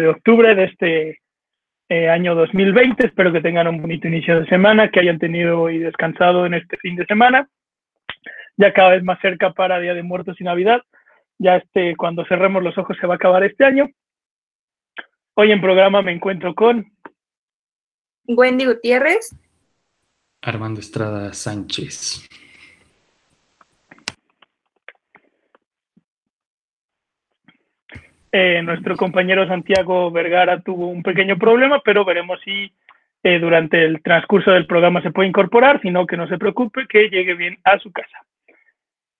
de octubre de este eh, año 2020. Espero que tengan un bonito inicio de semana, que hayan tenido y descansado en este fin de semana. Ya cada vez más cerca para Día de Muertos y Navidad. Ya este, cuando cerremos los ojos se va a acabar este año. Hoy en programa me encuentro con Wendy Gutiérrez. Armando Estrada Sánchez. Eh, nuestro compañero Santiago Vergara tuvo un pequeño problema, pero veremos si eh, durante el transcurso del programa se puede incorporar, sino que no se preocupe, que llegue bien a su casa.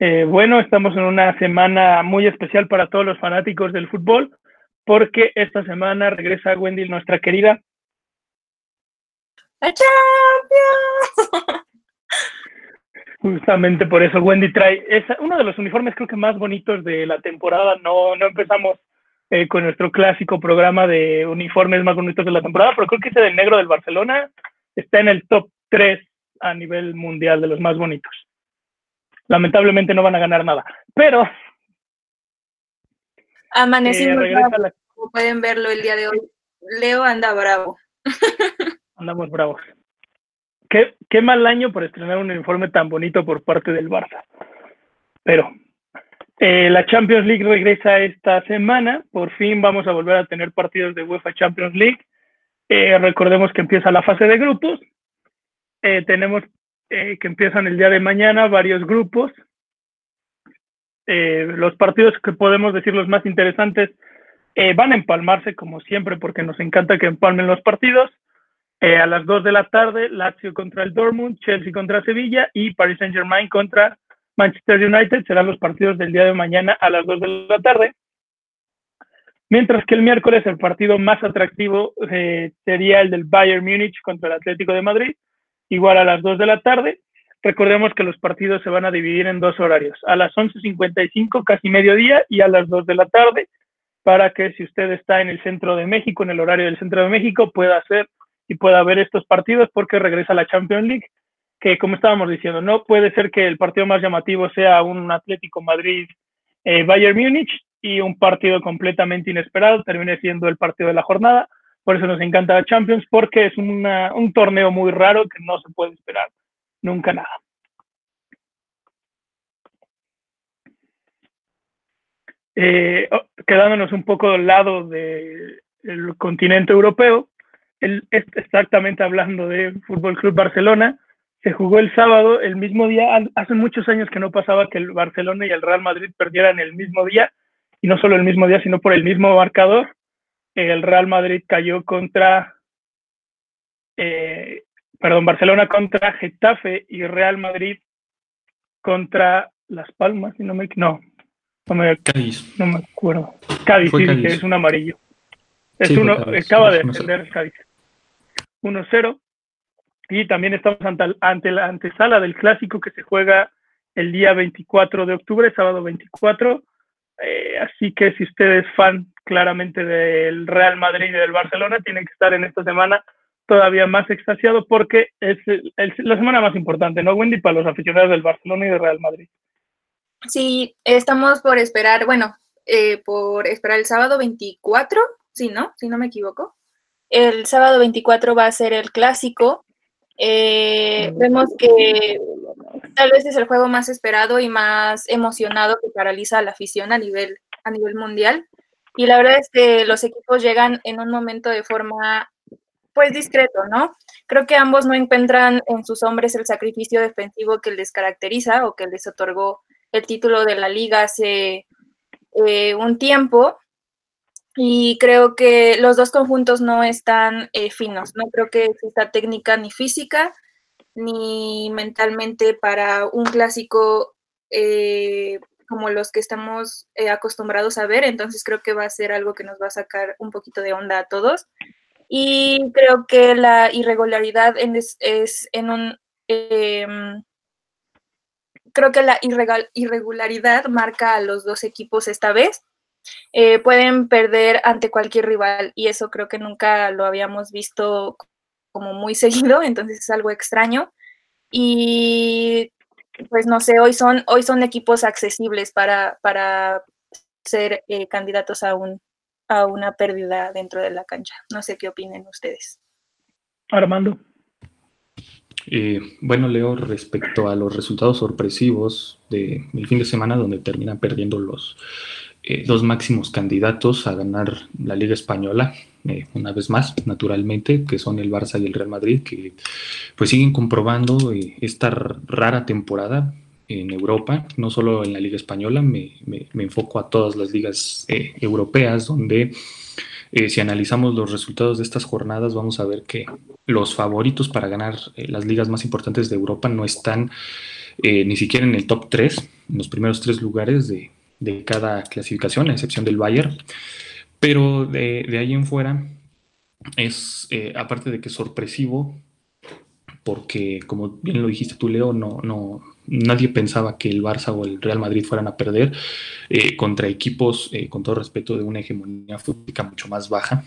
Eh, bueno, estamos en una semana muy especial para todos los fanáticos del fútbol, porque esta semana regresa Wendy, nuestra querida. ¡La Champions! Justamente por eso Wendy trae es uno de los uniformes creo que más bonitos de la temporada. No, no empezamos eh, con nuestro clásico programa de uniformes más bonitos de la temporada, pero creo que ese del negro del Barcelona está en el top 3 a nivel mundial de los más bonitos. Lamentablemente no van a ganar nada, pero... Amanecimos, eh, como pueden verlo el día de hoy. Leo anda bravo. Andamos bravos. Qué, qué mal año por estrenar un uniforme tan bonito por parte del Barça. Pero eh, la Champions League regresa esta semana. Por fin vamos a volver a tener partidos de UEFA Champions League. Eh, recordemos que empieza la fase de grupos. Eh, tenemos que empiezan el día de mañana varios grupos. los partidos que podemos decir los más interesantes van a empalmarse como siempre porque nos encanta que empalmen los partidos. a las 2 de la tarde, Lazio contra el Dortmund, Chelsea contra Sevilla y Paris Saint Germain contra Manchester United serán los partidos del día de mañana a las 2 de la tarde. Mientras que el miércoles el partido más atractivo eh, sería el del Bayern Múnich contra el Atlético de Madrid, igual a las 2 de la tarde. Recordemos que los partidos se van a dividir en dos horarios, a las 11.55, casi mediodía, y a las 2 de la tarde, para que si usted está en el centro de México, en el horario del centro de México, pueda hacer y pueda ver estos partidos porque regresa la Champions League que como estábamos diciendo, no puede ser que el partido más llamativo sea un Atlético Madrid eh, Bayern Múnich y un partido completamente inesperado termine siendo el partido de la jornada. Por eso nos encanta la Champions, porque es un torneo muy raro que no se puede esperar nunca nada. Eh, oh, quedándonos un poco al lado del continente europeo, el, exactamente hablando de Fútbol Club Barcelona, se jugó el sábado, el mismo día. Hace muchos años que no pasaba que el Barcelona y el Real Madrid perdieran el mismo día, y no solo el mismo día, sino por el mismo marcador. El Real Madrid cayó contra, eh, perdón, Barcelona contra Getafe y Real Madrid contra Las Palmas, no me, no, no me, Cádiz. no me acuerdo. Cádiz, sí, que es un amarillo. Es uno, acaba de defender Cádiz. 1-0. Y también estamos ante, la antesala del clásico que se juega el día 24 de octubre, sábado 24. Eh, así que si usted es fan claramente del Real Madrid y del Barcelona, tiene que estar en esta semana todavía más extasiado porque es la semana más importante, ¿no, Wendy? Para los aficionados del Barcelona y del Real Madrid. Sí, estamos por esperar, bueno, eh, por esperar el sábado 24, sí, ¿no? Si no me equivoco. El sábado 24 va a ser el clásico eh, vemos que tal vez es el juego más esperado y más emocionado que paraliza a la afición a nivel, a nivel mundial. Y la verdad es que los equipos llegan en un momento de forma, pues, discreto, ¿no? Creo que ambos no encuentran en sus hombres el sacrificio defensivo que les caracteriza o que les otorgó el título de la liga hace eh, un tiempo y creo que los dos conjuntos no están eh, finos. No creo que exista técnica ni física ni mentalmente para un clásico eh, como los que estamos eh, acostumbrados a ver. Entonces creo que va a ser algo que nos va a sacar un poquito de onda a todos. Y creo que la irregularidad es, es, en un... Em, creo que la irregularidad marca a los dos equipos esta vez eh, pueden perder ante cualquier rival y eso creo que nunca lo habíamos visto como muy seguido, entonces es algo extraño. Y pues no sé, hoy son, hoy son equipos accesibles para, para ser eh, candidatos a un, a una pérdida dentro de la cancha. No sé qué opinen ustedes. Armando. Eh, bueno, Leo, respecto a los resultados sorpresivos del fin de semana, donde terminan perdiendo los eh, dos máximos candidatos a ganar la Liga Española, eh, una vez más, naturalmente, que son el Barça y el Real Madrid, que pues siguen comprobando esta rara temporada en Europa, no solo en la Liga Española, me, enfoco a todas las ligas europeas, donde eh, si analizamos los resultados de estas jornadas, vamos a ver que los favoritos para ganar eh, las ligas más importantes de Europa no están eh, ni siquiera en el top 3, en los primeros tres lugares de, cada clasificación, a excepción del Bayern. Pero de, de ahí en fuera es, aparte de que es sorpresivo, porque como bien lo dijiste tú, Leo, no, no, nadie pensaba que el Barça o el Real Madrid fueran a perder eh, contra equipos, eh, con todo respeto, de una hegemonía fútblica mucho más baja,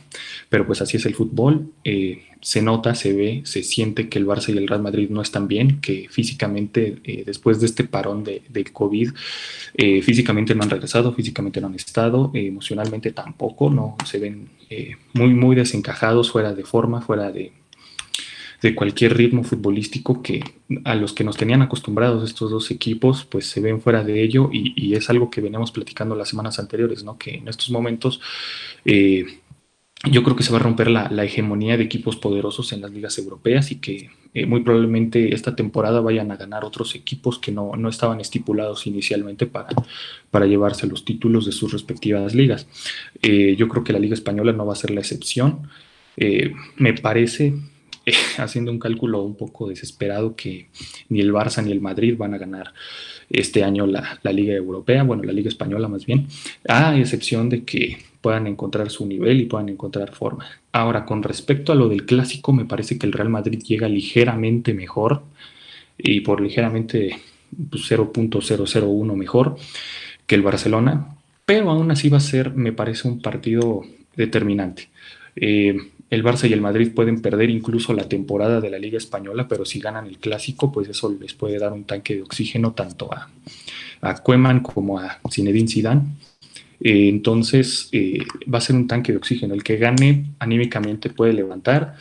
pero pues así es el fútbol, eh, se nota, se ve, se siente que el Barça y el Real Madrid no están bien, que físicamente, después de este parón de, del COVID, físicamente no han regresado, físicamente no han estado, emocionalmente tampoco, no se ven muy, muy desencajados, fuera de forma, fuera de de cualquier ritmo futbolístico que a los que nos tenían acostumbrados estos dos equipos, pues se ven fuera de ello y, es algo que veníamos platicando las semanas anteriores, ¿no? Que en estos momentos eh, yo creo que se va a romper la, hegemonía de equipos poderosos en las ligas europeas y que eh, muy probablemente esta temporada vayan a ganar otros equipos que no, estaban estipulados inicialmente para, para llevarse los títulos de sus respectivas ligas. Eh, yo creo que la Liga Española no va a ser la excepción. me parece haciendo un cálculo un poco desesperado que ni el Barça ni el Madrid van a ganar este año la, Liga Europea, bueno, la Liga Española más bien, a excepción de que puedan encontrar su nivel y puedan encontrar forma. Ahora, con respecto a lo del clásico, me parece que el Real Madrid llega ligeramente mejor y por ligeramente 0.001 pues, mejor que el Barcelona, pero aún así va a ser, me parece, un partido determinante. Eh, el Barça y el Madrid pueden perder incluso la temporada de la Liga Española, pero si ganan el clásico, pues eso les puede dar un tanque de oxígeno tanto a, a Koeman como a Zinedine Zidane. Eh, entonces eh, va a ser un tanque de oxígeno. El que gane anímicamente puede levantar.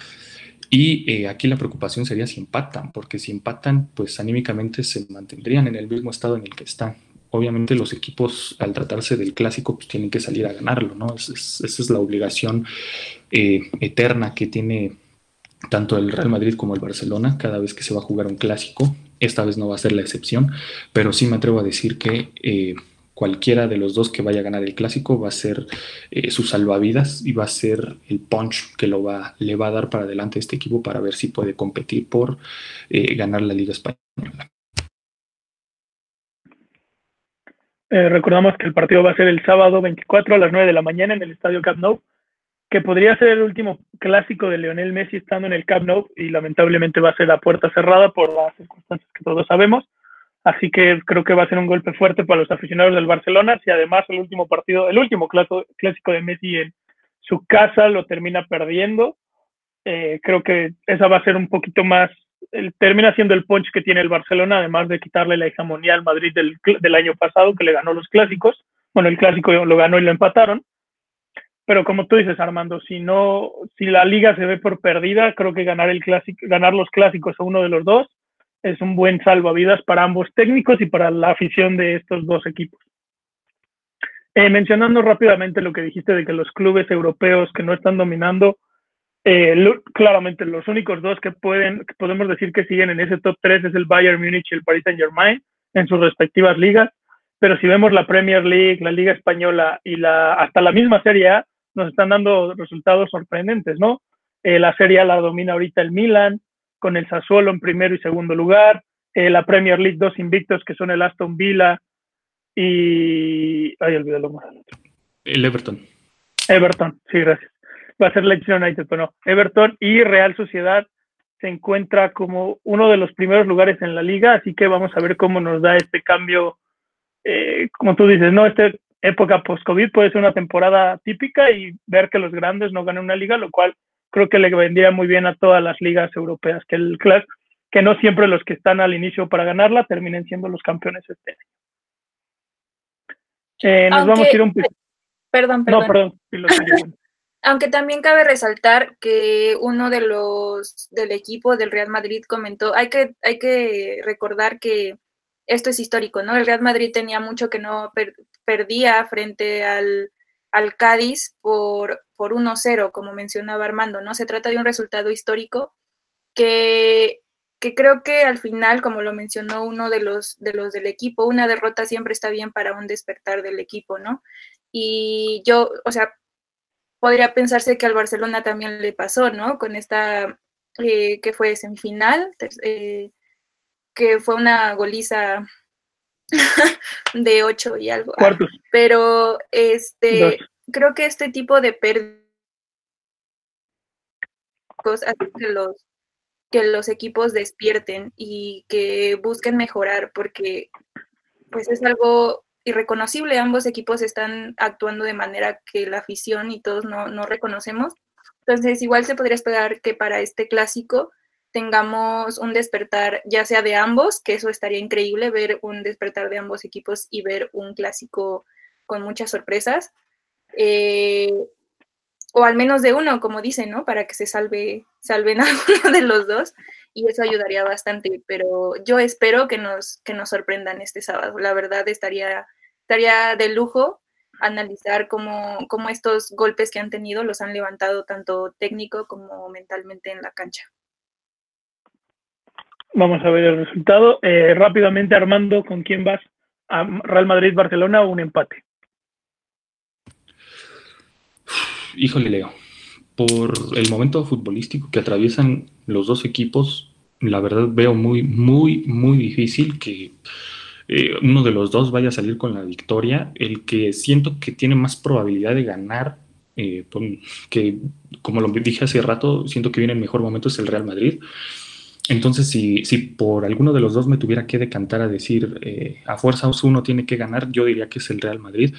Y eh, aquí la preocupación sería si empatan, porque si empatan, pues anímicamente se mantendrían en el mismo estado en el que están obviamente los equipos al tratarse del clásico pues tienen que salir a ganarlo, ¿no? esa es la obligación eh, eterna que tiene tanto el Real Madrid como el Barcelona cada vez que se va a jugar un clásico. Esta vez no va a ser la excepción, pero sí me atrevo a decir que eh, cualquiera de los dos que vaya a ganar el clásico va a ser eh, su salvavidas y va a ser el punch que lo va, le va a dar para adelante este equipo para ver si puede competir por ganar la Liga Española. Recordamos que el partido va a ser el sábado 24 a las 9 de la mañana en el Estadio Camp Nou, que podría ser el último clásico de Lionel Messi estando en el Camp Nou y lamentablemente va a ser a puerta cerrada por las circunstancias que todos sabemos. Así que creo que va a ser un golpe fuerte para los aficionados del Barcelona si además el último partido, el último clásico de Messi en su casa lo termina perdiendo. Eh, creo que esa va a ser un poquito más termina siendo el punch que tiene el Barcelona, además de quitarle la hegemonía al Madrid del, del, año pasado, que le ganó los clásicos. Bueno, el clásico lo ganó y lo empataron. Pero como tú dices, Armando, si no, si la liga se ve por perdida, creo que ganar el clásico, ganar los clásicos a uno de los dos es un buen salvavidas para ambos técnicos y para la afición de estos dos equipos. Eh, mencionando rápidamente lo que dijiste de que los clubes europeos que no están dominando eh, claramente, los únicos dos que pueden, podemos decir que siguen en ese top 3 es el Bayern Múnich y el Paris Saint Germain en sus respectivas ligas. Pero si vemos la Premier League, la Liga Española y la, hasta la misma Serie A, nos están dando resultados sorprendentes, ¿no? Eh, la Serie A la domina ahorita el Milan, con el Sassuolo en primero y segundo lugar. Eh, la Premier League, dos invictos que son el Aston Villa y. Ay, olvidé lo más. El Everton. Everton, sí, gracias va a ser Leeds United, pero no. Everton y Real Sociedad se encuentra como uno de los primeros lugares en la liga, así que vamos a ver cómo nos da este cambio, eh, como tú dices, ¿no? Esta época post-COVID puede ser una temporada típica y ver que los grandes no ganan una liga, lo cual creo que le vendría muy bien a todas las ligas europeas, que el que no siempre los que están al inicio para ganarla terminen siendo los campeones este año. Eh, nos vamos a ir un Perdón, perdón. No, perdón. Aunque también cabe resaltar que uno de los del equipo del Real Madrid comentó, hay que, hay que recordar que esto es histórico, ¿no? El Real Madrid tenía mucho que no perdía frente al, al Cádiz por, por 1-0, como mencionaba Armando, ¿no? Se trata de un resultado histórico que, que, creo que al final, como lo mencionó uno de los, de los del equipo, una derrota siempre está bien para un despertar del equipo, ¿no? Y yo, o sea, podría pensarse que al Barcelona también le pasó, ¿no? Con esta, eh, que fue semifinal, eh, que fue una goliza de 8 y algo. Pero este, creo que este tipo de pérdidas que los, que los equipos despierten y que busquen mejorar, porque pues es algo irreconocible. Ambos equipos están actuando de manera que la afición y todos no, no reconocemos. Entonces, igual se podría esperar que para este clásico tengamos un despertar ya sea de ambos, que eso estaría increíble, ver un despertar de ambos equipos y ver un clásico con muchas sorpresas. Eh, o al menos de uno, como dicen, ¿no? Para que se salve, salven a uno de los dos. Y eso ayudaría bastante. Pero yo espero que nos, que nos sorprendan este sábado. La verdad estaría, estaría de lujo analizar cómo, cómo estos golpes que han tenido los han levantado tanto técnico como mentalmente en la cancha. Vamos a ver el resultado. Eh, rápidamente, Armando, ¿con quién vas? ¿A Real Madrid-Barcelona o un empate? Híjole, Leo. Por el momento futbolístico que atraviesan los dos equipos, la verdad veo muy, muy, muy difícil que eh, uno de los dos vaya a salir con la victoria. El que siento que tiene más probabilidad de ganar, eh, que como lo dije hace rato, siento que viene el mejor momento es el Real Madrid. Entonces, si, por alguno de los dos me tuviera que decantar a decir eh, a fuerza uno tiene que ganar, yo diría que es el Real Madrid.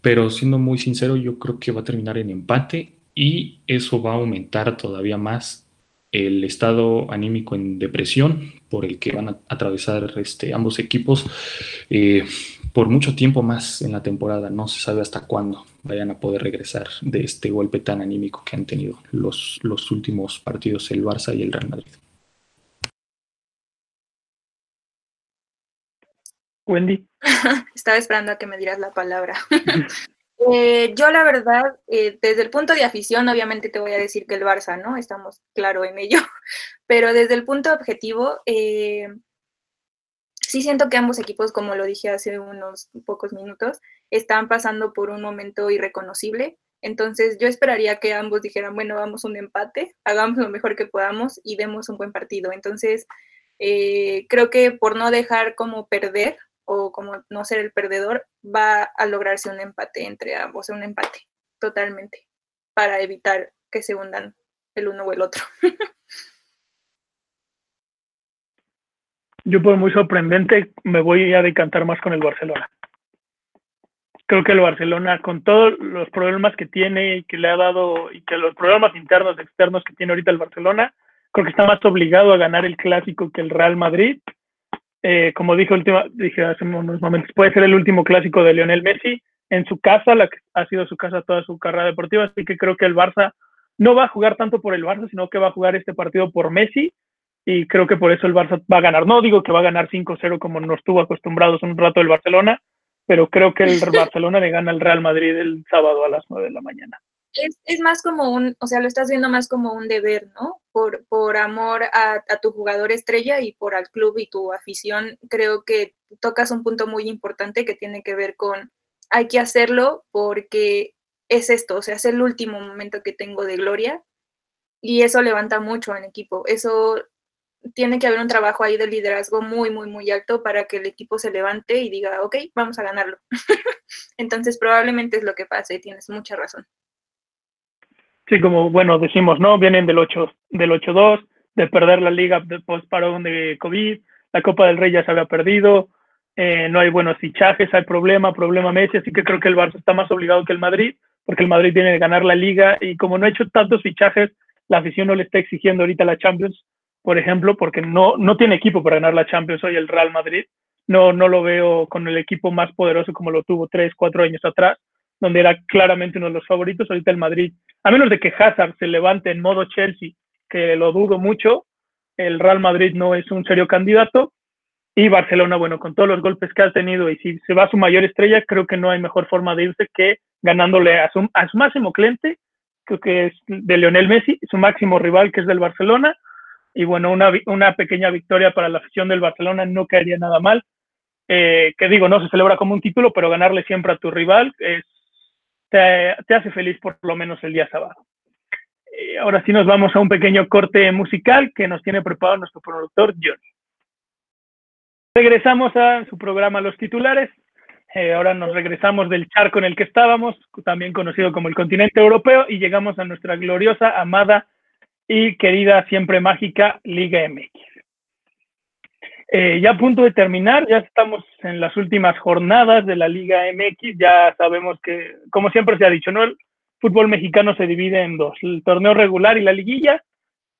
Pero siendo muy sincero, yo creo que va a terminar en empate y eso va a aumentar todavía más el estado anímico en depresión por el que van a atravesar este, ambos equipos eh, por mucho tiempo más en la temporada. No se sabe hasta cuándo vayan a poder regresar de este golpe tan anímico que han tenido los, los últimos partidos el Barça y el Real Madrid. Wendy. Estaba esperando a que me dieras la palabra. Eh, yo la verdad, eh, desde el punto de afición, obviamente te voy a decir que el Barça, ¿no? Estamos claro en ello, pero desde el punto objetivo, eh, sí siento que ambos equipos, como lo dije hace unos pocos minutos, están pasando por un momento irreconocible. Entonces yo esperaría que ambos dijeran, bueno, vamos un empate, hagamos lo mejor que podamos y demos un buen partido. Entonces, creo que por no dejar como perder o como no ser el perdedor, va a lograrse un empate entre ambos, un empate totalmente, para evitar que se hundan el uno o el otro. Yo por muy sorprendente me voy a decantar más con el Barcelona. Creo que el Barcelona, con todos los problemas que tiene y que le ha dado, y que los problemas internos, externos que tiene ahorita el Barcelona, creo que está más obligado a ganar el clásico que el Real Madrid eh, como dije, última, dije hace unos momentos, puede ser el último clásico de Lionel Messi en su casa, la que ha sido su casa toda su carrera deportiva, así que creo que el Barça no va a jugar tanto por el Barça, sino que va a jugar este partido por Messi y creo que por eso el Barça va a ganar. No digo que va a ganar 5-0 como nos estuvo acostumbrados un rato el Barcelona, pero creo que el Barcelona le gana al Real Madrid el sábado a las 9 de la mañana es, más como un, o sea, lo estás viendo más como un deber, ¿no? Por, por amor a, tu jugador estrella y por al club y tu afición, creo que tocas un punto muy importante que tiene que ver con, hay que hacerlo porque es esto, o sea, es el último momento que tengo de gloria y eso levanta mucho en equipo. Eso tiene que haber un trabajo ahí de liderazgo muy, muy, muy alto para que el equipo se levante y diga, ok, vamos a ganarlo. Entonces probablemente es lo que pase, tienes mucha razón. Sí, como bueno, decimos, ¿no? Vienen del 8 del 8-2, de perder la liga de parón de COVID, la Copa del Rey ya se había perdido, eh, no hay buenos fichajes, hay problema, problema Messi, así que creo que el Barça está más obligado que el Madrid, porque el Madrid tiene que ganar la liga y como no ha hecho tantos fichajes, la afición no le está exigiendo ahorita la Champions, por ejemplo, porque no, no tiene equipo para ganar la Champions hoy el Real Madrid. No, no lo veo con el equipo más poderoso como lo tuvo tres, cuatro años atrás. Donde era claramente uno de los favoritos. Ahorita el Madrid, a menos de que Hazard se levante en modo Chelsea, que lo dudo mucho, el Real Madrid no es un serio candidato. Y Barcelona, bueno, con todos los golpes que ha tenido y si se va a su mayor estrella, creo que no hay mejor forma de irse que ganándole a su, a su máximo cliente, creo que es de Lionel Messi, su máximo rival que es del Barcelona. Y bueno, una, una pequeña victoria para la afición del Barcelona no caería nada mal. Eh, que digo, no se celebra como un título, pero ganarle siempre a tu rival es, te, hace feliz por lo menos el día sábado. Eh, ahora sí nos vamos a un pequeño corte musical que nos tiene preparado nuestro productor Johnny. Regresamos a su programa Los Titulares. Eh, ahora nos regresamos del charco en el que estábamos, también conocido como el continente europeo, y llegamos a nuestra gloriosa, amada y querida, siempre mágica Liga MX. Eh, ya a punto de terminar, ya estamos en las últimas jornadas de la Liga MX, ya sabemos que, como siempre se ha dicho, ¿no? El fútbol mexicano se divide en dos, el torneo regular y la liguilla,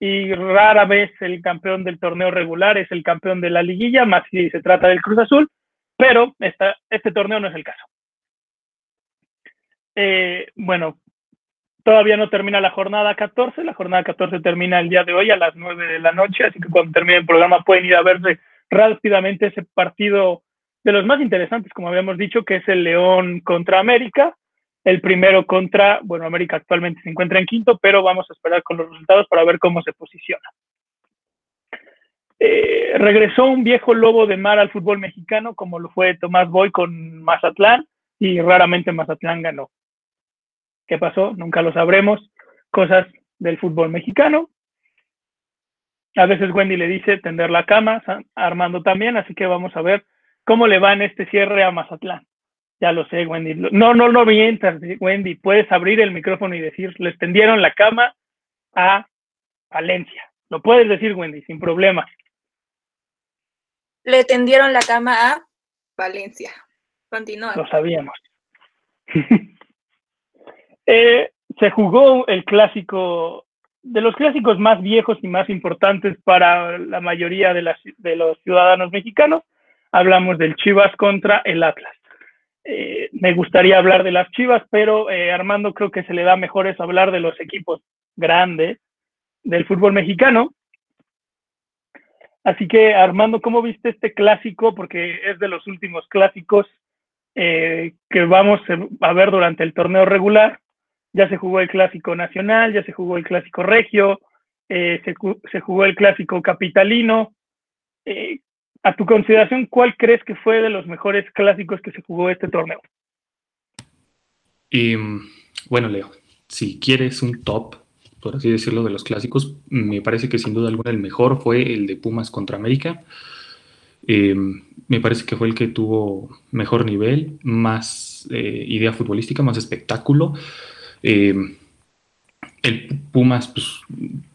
y rara vez el campeón del torneo regular es el campeón de la liguilla, más si se trata del Cruz Azul, pero esta, este torneo no es el caso. Eh, bueno, todavía no termina la jornada 14, la jornada 14 termina el día de hoy a las 9 de la noche, así que cuando termine el programa pueden ir a verse rápidamente ese partido de los más interesantes, como habíamos dicho, que es el León contra América, el primero contra, bueno, América actualmente se encuentra en quinto, pero vamos a esperar con los resultados para ver cómo se posiciona. Eh, regresó un viejo lobo de mar al fútbol mexicano, como lo fue Tomás Boy con Mazatlán, y raramente Mazatlán ganó. ¿Qué pasó? Nunca lo sabremos. Cosas del fútbol mexicano. A veces Wendy le dice tender la cama, Armando también, así que vamos a ver cómo le va en este cierre a Mazatlán. Ya lo sé, Wendy. No, no, no mientas, Wendy. Puedes abrir el micrófono y decir, les tendieron la cama a Valencia. Lo puedes decir, Wendy, sin problema. Le tendieron la cama a Valencia. Continúa. Lo sabíamos. Eh, se jugó el clásico, de los clásicos más viejos y más importantes para la mayoría de, de los ciudadanos mexicanos. Hablamos del Chivas contra el Atlas. Eh, me gustaría hablar de las Chivas, pero eh, Armando creo que se le da mejor es hablar de los equipos grandes del fútbol mexicano. Así que Armando, ¿cómo viste este clásico? Porque es de los últimos clásicos eh, que vamos a ver durante el torneo regular. Ya se jugó el clásico nacional, ya se jugó el clásico regio, se, se, jugó el clásico capitalino a tu consideración, ¿cuál crees que fue de los mejores clásicos que se jugó este torneo? Y, bueno, Leo, si quieres un top, por así decirlo, de los clásicos, me parece que sin duda alguna el mejor fue el de Pumas contra América. Em, me parece que fue el que tuvo mejor nivel, más eh, idea futbolística, más espectáculo. Em, el Pumas pues,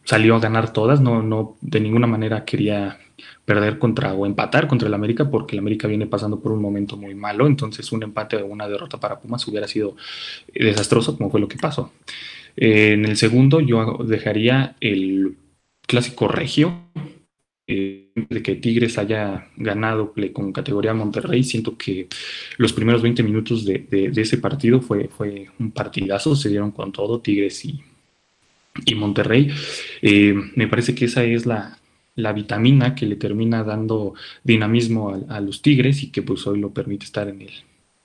salió a ganar todas, no, no de ninguna manera quería perder contra o empatar contra el América porque el América viene pasando por un momento muy malo, entonces un empate o una derrota para Pumas hubiera sido eh, desastroso como fue lo que pasó. Eh, en el segundo yo dejaría el clásico regio, eh, de que Tigres haya ganado con categoría Monterrey, siento que los primeros 20 minutos de, ese partido fue, fue un partidazo, se dieron con todo Tigres y, y Monterrey. me parece que esa es la, la vitamina que le termina dando dinamismo a, los Tigres y que pues hoy lo permite estar en el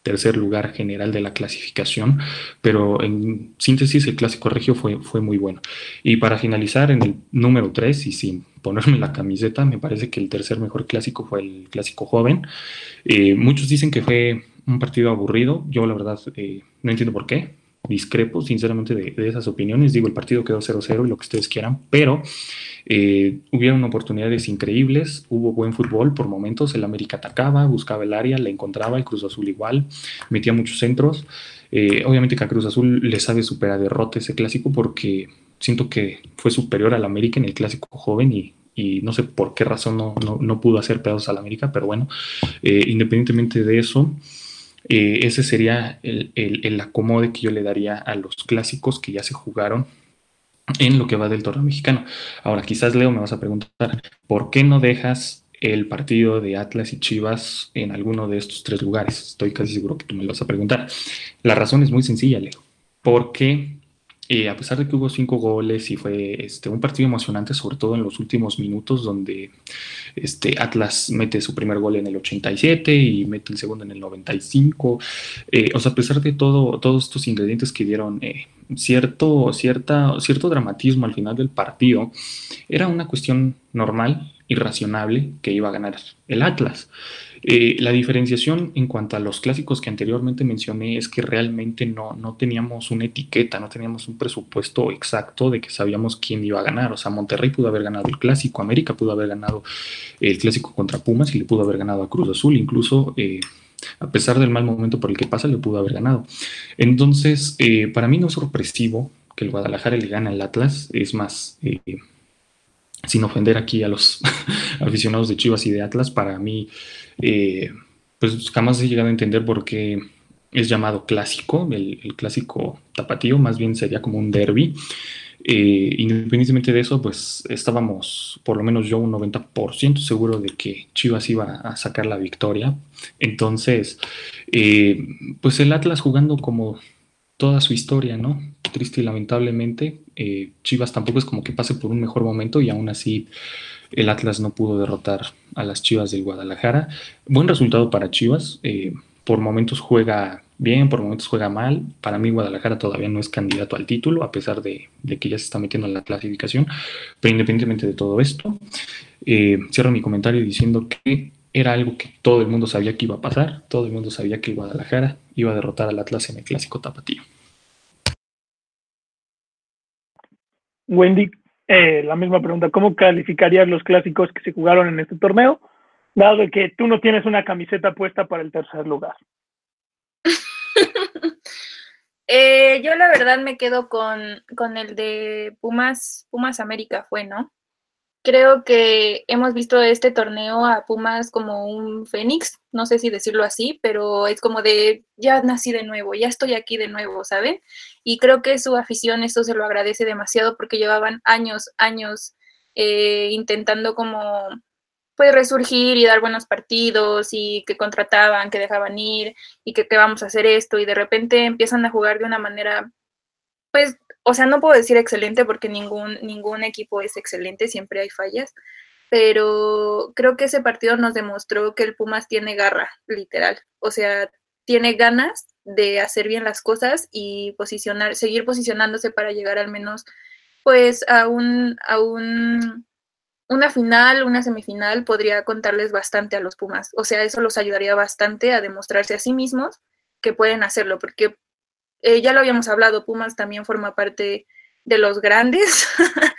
tercer lugar general de la clasificación, pero en síntesis el clásico regio fue, fue muy bueno. Y para finalizar en el número 3 y sin ponerme la camiseta, me parece que el tercer mejor clásico fue el clásico joven. Eh, muchos dicen que fue un partido aburrido, yo la verdad eh, no entiendo por qué, discrepo sinceramente de, esas opiniones. Digo, el partido quedó 0-0 y lo que ustedes quieran, pero eh, hubieron oportunidades increíbles, hubo buen fútbol por momentos, el América atacaba, buscaba el área, la encontraba, el Cruz Azul igual, metía muchos centros. Eh, obviamente que a Cruz Azul le sabe superar derrota ese clásico porque siento que fue superior al América en el clásico joven y, no sé por qué razón no, no, pudo hacer pedazos al América, pero bueno, eh, independientemente de eso, ese sería el, el, el acomode que yo le daría a los clásicos que ya se jugaron en lo que va del torneo mexicano. Ahora, quizás Leo me vas a preguntar, ¿por qué no dejas el partido de Atlas y Chivas en alguno de estos tres lugares. Estoy casi seguro que tú me lo vas a preguntar. La razón es muy sencilla, Leo. Porque eh, a pesar de que hubo cinco goles y fue este, un partido emocionante, sobre todo en los últimos minutos, donde este, Atlas mete su primer gol en el 87 y mete el segundo en el 95. Eh, o sea, a pesar de todo, todos estos ingredientes que dieron eh, cierto, cierta, cierto dramatismo al final del partido, era una cuestión normal y razonable que iba a ganar el Atlas. Eh, la diferenciación en cuanto a los clásicos que anteriormente mencioné es que realmente no, no teníamos una etiqueta, no teníamos un presupuesto exacto de que sabíamos quién iba a ganar. O sea, Monterrey pudo haber ganado el clásico, América pudo haber ganado el clásico contra Pumas y le pudo haber ganado a Cruz Azul, incluso eh, a pesar del mal momento por el que pasa, le pudo haber ganado. Entonces, eh, para mí no es sorpresivo que el Guadalajara le gane al Atlas, es más, sin ofender aquí a los aficionados de Chivas y de Atlas, para mí eh, pues jamás he llegado a entender por qué es llamado clásico, el, clásico tapatío, más bien sería como un derby. Eh, independientemente de eso, pues estábamos, por lo menos yo, un 90% seguro de que Chivas iba a sacar la victoria. Entonces, eh, pues el Atlas jugando como toda su historia, ¿no? Triste y lamentablemente, Chivas tampoco es como que pase por un mejor momento y aún así el Atlas no pudo derrotar a las Chivas del Guadalajara. Buen resultado para Chivas. Eh, por momentos juega bien, por momentos juega mal. Para mí Guadalajara todavía no es candidato al título, a pesar de, que ya se está metiendo en la clasificación. Pero independientemente de todo esto, eh, cierro mi comentario diciendo que era algo que todo el mundo sabía que iba a pasar. Todo el mundo sabía que Guadalajara iba a derrotar al Atlas en el clásico tapatío. Wendy, eh, la misma pregunta, ¿cómo calificarías los clásicos que se jugaron en este torneo, dado que tú no tienes una camiseta puesta para el tercer lugar? Eh, yo la verdad me quedo con, con el de Pumas, Pumas América fue, ¿no? Creo que hemos visto este torneo a Pumas como un fénix, no sé si decirlo así, pero es como de ya nací de nuevo, ya estoy aquí de nuevo, ¿saben? Y creo que su afición esto se lo agradece demasiado porque llevaban años, años eh, intentando como pues resurgir y dar buenos partidos y que contrataban, que dejaban ir y que, que vamos a hacer esto y de repente empiezan a jugar de una manera pues o sea, no puedo decir excelente porque ningún, ningún equipo es excelente, siempre hay fallas, pero creo que ese partido nos demostró que el Pumas tiene garra, literal. O sea, tiene ganas de hacer bien las cosas y posicionar, seguir posicionándose para llegar al menos pues a un, a un una final, una semifinal podría contarles bastante a los Pumas. O sea, eso los ayudaría bastante a demostrarse a sí mismos que pueden hacerlo, porque eh, ya lo habíamos hablado, Pumas también forma parte de los grandes,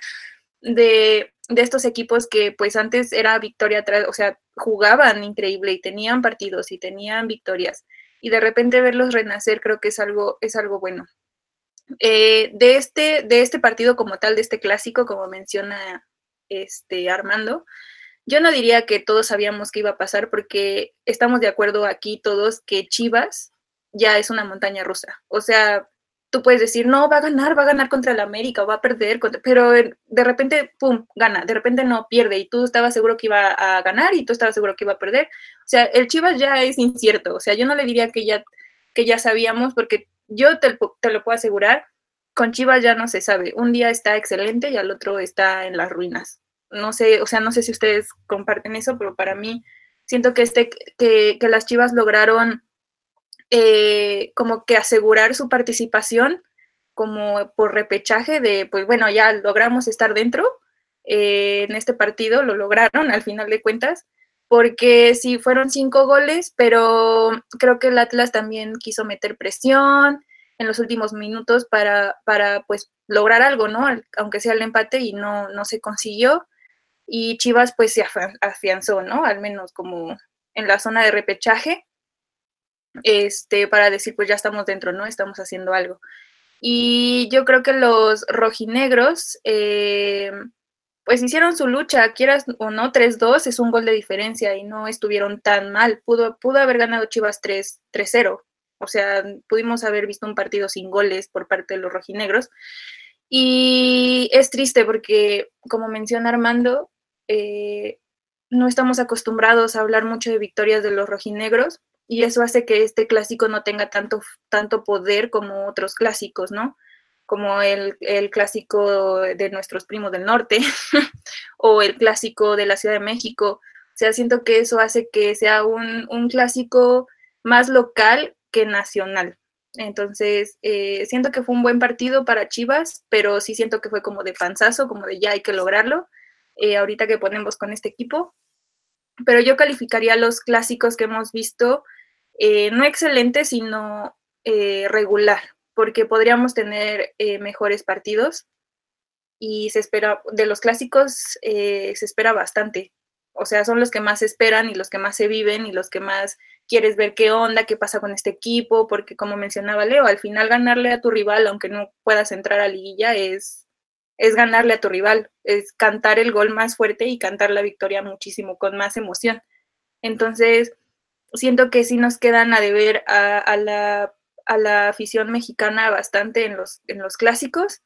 de, estos equipos que pues antes era victoria atrás, o sea, jugaban increíble y tenían partidos y tenían victorias. Y de repente verlos renacer creo que es algo, es algo bueno. Eh, de, este, de este partido como tal, de este clásico, como menciona este Armando, yo no diría que todos sabíamos que iba a pasar porque estamos de acuerdo aquí todos que Chivas ya es una montaña rusa. O sea, tú puedes decir, no, va a ganar, va a ganar contra el América, va a perder, pero de repente, pum, gana, de repente no pierde y tú estabas seguro que iba a ganar y tú estabas seguro que iba a perder. O sea, el Chivas ya es incierto, o sea, yo no le diría que ya, que ya sabíamos, porque yo te, te lo puedo asegurar, con Chivas ya no se sabe. Un día está excelente y al otro está en las ruinas. No sé, o sea, no sé si ustedes comparten eso, pero para mí siento que, este, que, que las Chivas lograron eh, como que asegurar su participación como por repechaje de, pues bueno, ya logramos estar dentro eh, en este partido, lo lograron al final de cuentas, porque sí fueron cinco goles, pero creo que el Atlas también quiso meter presión en los últimos minutos para, para pues lograr algo, ¿no? Aunque sea el empate y no, no se consiguió. Y Chivas pues se afianzó, ¿no? Al menos como en la zona de repechaje este, para decir, pues ya estamos dentro, ¿no? Estamos haciendo algo. Y yo creo que los rojinegros, eh, pues hicieron su lucha, quieras o no, 3-2 es un gol de diferencia y no estuvieron tan mal. Pudo, pudo haber ganado Chivas 3-0. O sea, pudimos haber visto un partido sin goles por parte de los rojinegros. Y es triste porque, como menciona Armando, eh, no estamos acostumbrados a hablar mucho de victorias de los rojinegros y eso hace que este clásico no tenga tanto, tanto poder como otros clásicos, ¿no? Como el, el clásico de nuestros primos del norte o el clásico de la Ciudad de México. O sea, siento que eso hace que sea un, un clásico más local que nacional. Entonces, eh, siento que fue un buen partido para Chivas, pero sí siento que fue como de panzazo, como de ya hay que lograrlo, eh, ahorita que ponemos con este equipo. Pero yo calificaría los clásicos que hemos visto eh, no excelente, sino eh, regular, porque podríamos tener eh, mejores partidos y se espera, de los clásicos se espera bastante. O sea, son los que más esperan y los que más se viven y los que más quieres ver qué onda, qué pasa con este equipo, porque como mencionaba Leo, al final ganarle a tu rival, aunque no puedas entrar a liguilla, es, es ganarle a tu rival, es cantar el gol más fuerte y cantar la victoria muchísimo, con más emoción. Entonces, siento que sí nos quedan a deber a, la, a la, afición mexicana bastante en los, en los clásicos,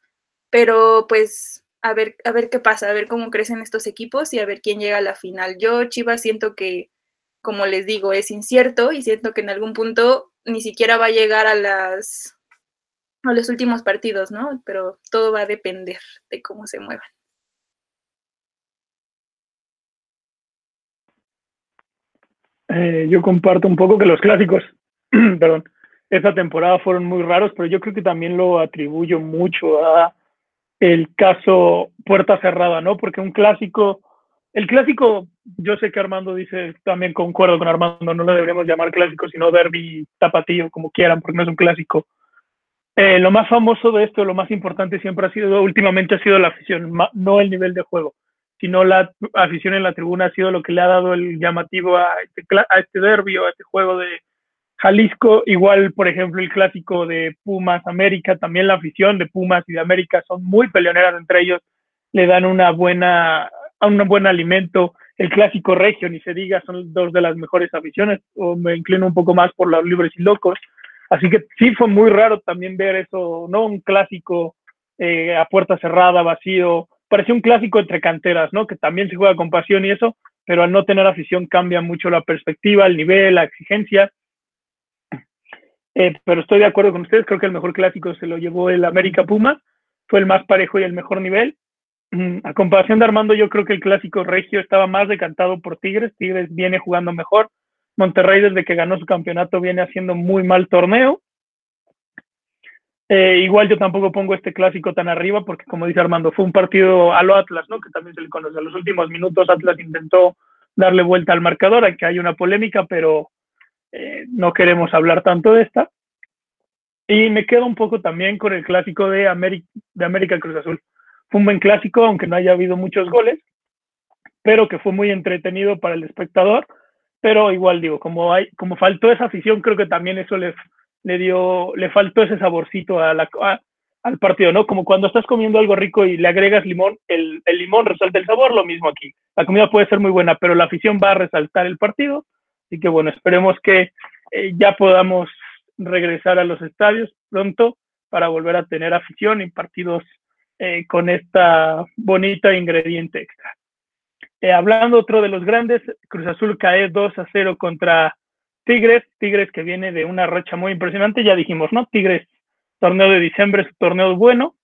pero pues a ver, a ver qué pasa, a ver cómo crecen estos equipos y a ver quién llega a la final. Yo, Chivas, siento que, como les digo, es incierto y siento que en algún punto ni siquiera va a llegar a las a los últimos partidos, ¿no? Pero todo va a depender de cómo se muevan. Eh, yo comparto un poco que los clásicos, perdón, esta temporada fueron muy raros, pero yo creo que también lo atribuyo mucho a el caso puerta cerrada, ¿no? Porque un clásico, el clásico, yo sé que Armando dice, también concuerdo con Armando, no lo deberíamos llamar clásico, sino derby tapatío, como quieran, porque no es un clásico. Eh, lo más famoso de esto, lo más importante siempre ha sido, últimamente ha sido la afición, no el nivel de juego sino la afición en la tribuna ha sido lo que le ha dado el llamativo a este, a este derbi o a este juego de Jalisco. Igual, por ejemplo, el clásico de Pumas América, también la afición de Pumas y de América son muy peleoneras entre ellos, le dan una buena, un buen alimento. El clásico regio, ni se diga, son dos de las mejores aficiones, o me inclino un poco más por los libres y locos. Así que sí fue muy raro también ver eso, ¿no? Un clásico eh, a puerta cerrada, vacío, parecía un clásico entre canteras, ¿no? Que también se juega con pasión y eso, pero al no tener afición cambia mucho la perspectiva, el nivel, la exigencia. Eh, pero estoy de acuerdo con ustedes, creo que el mejor clásico se lo llevó el América Puma, fue el más parejo y el mejor nivel. Mm, a comparación de Armando, yo creo que el clásico regio estaba más decantado por Tigres, Tigres viene jugando mejor, Monterrey desde que ganó su campeonato viene haciendo muy mal torneo eh, igual yo tampoco pongo este clásico tan arriba porque, como dice Armando, fue un partido a lo Atlas, ¿no? Que también se le conoce. A los últimos minutos Atlas intentó darle vuelta al marcador, aquí hay una polémica, pero eh, no queremos hablar tanto de esta. Y me quedo un poco también con el clásico de, América, de América Cruz Azul. Fue un buen clásico, aunque no haya habido muchos goles, pero que fue muy entretenido para el espectador. Pero igual digo, como, hay, como faltó esa afición, creo que también eso les le dio, le faltó ese saborcito a la, al partido, ¿no? Como cuando estás comiendo algo rico y le agregas limón, el, limón resalta el sabor, lo mismo aquí. La comida puede ser muy buena, pero la afición va a resaltar el partido. Así que bueno, esperemos que eh, ya podamos regresar a los estadios pronto para volver a tener afición y partidos eh, con esta bonita ingrediente extra. Eh, hablando otro de los grandes, Cruz Azul cae 2 a 0 contra Tigres, Tigres que viene de una racha muy impresionante, ya dijimos, ¿no? Tigres, torneo de diciembre es torneo bueno.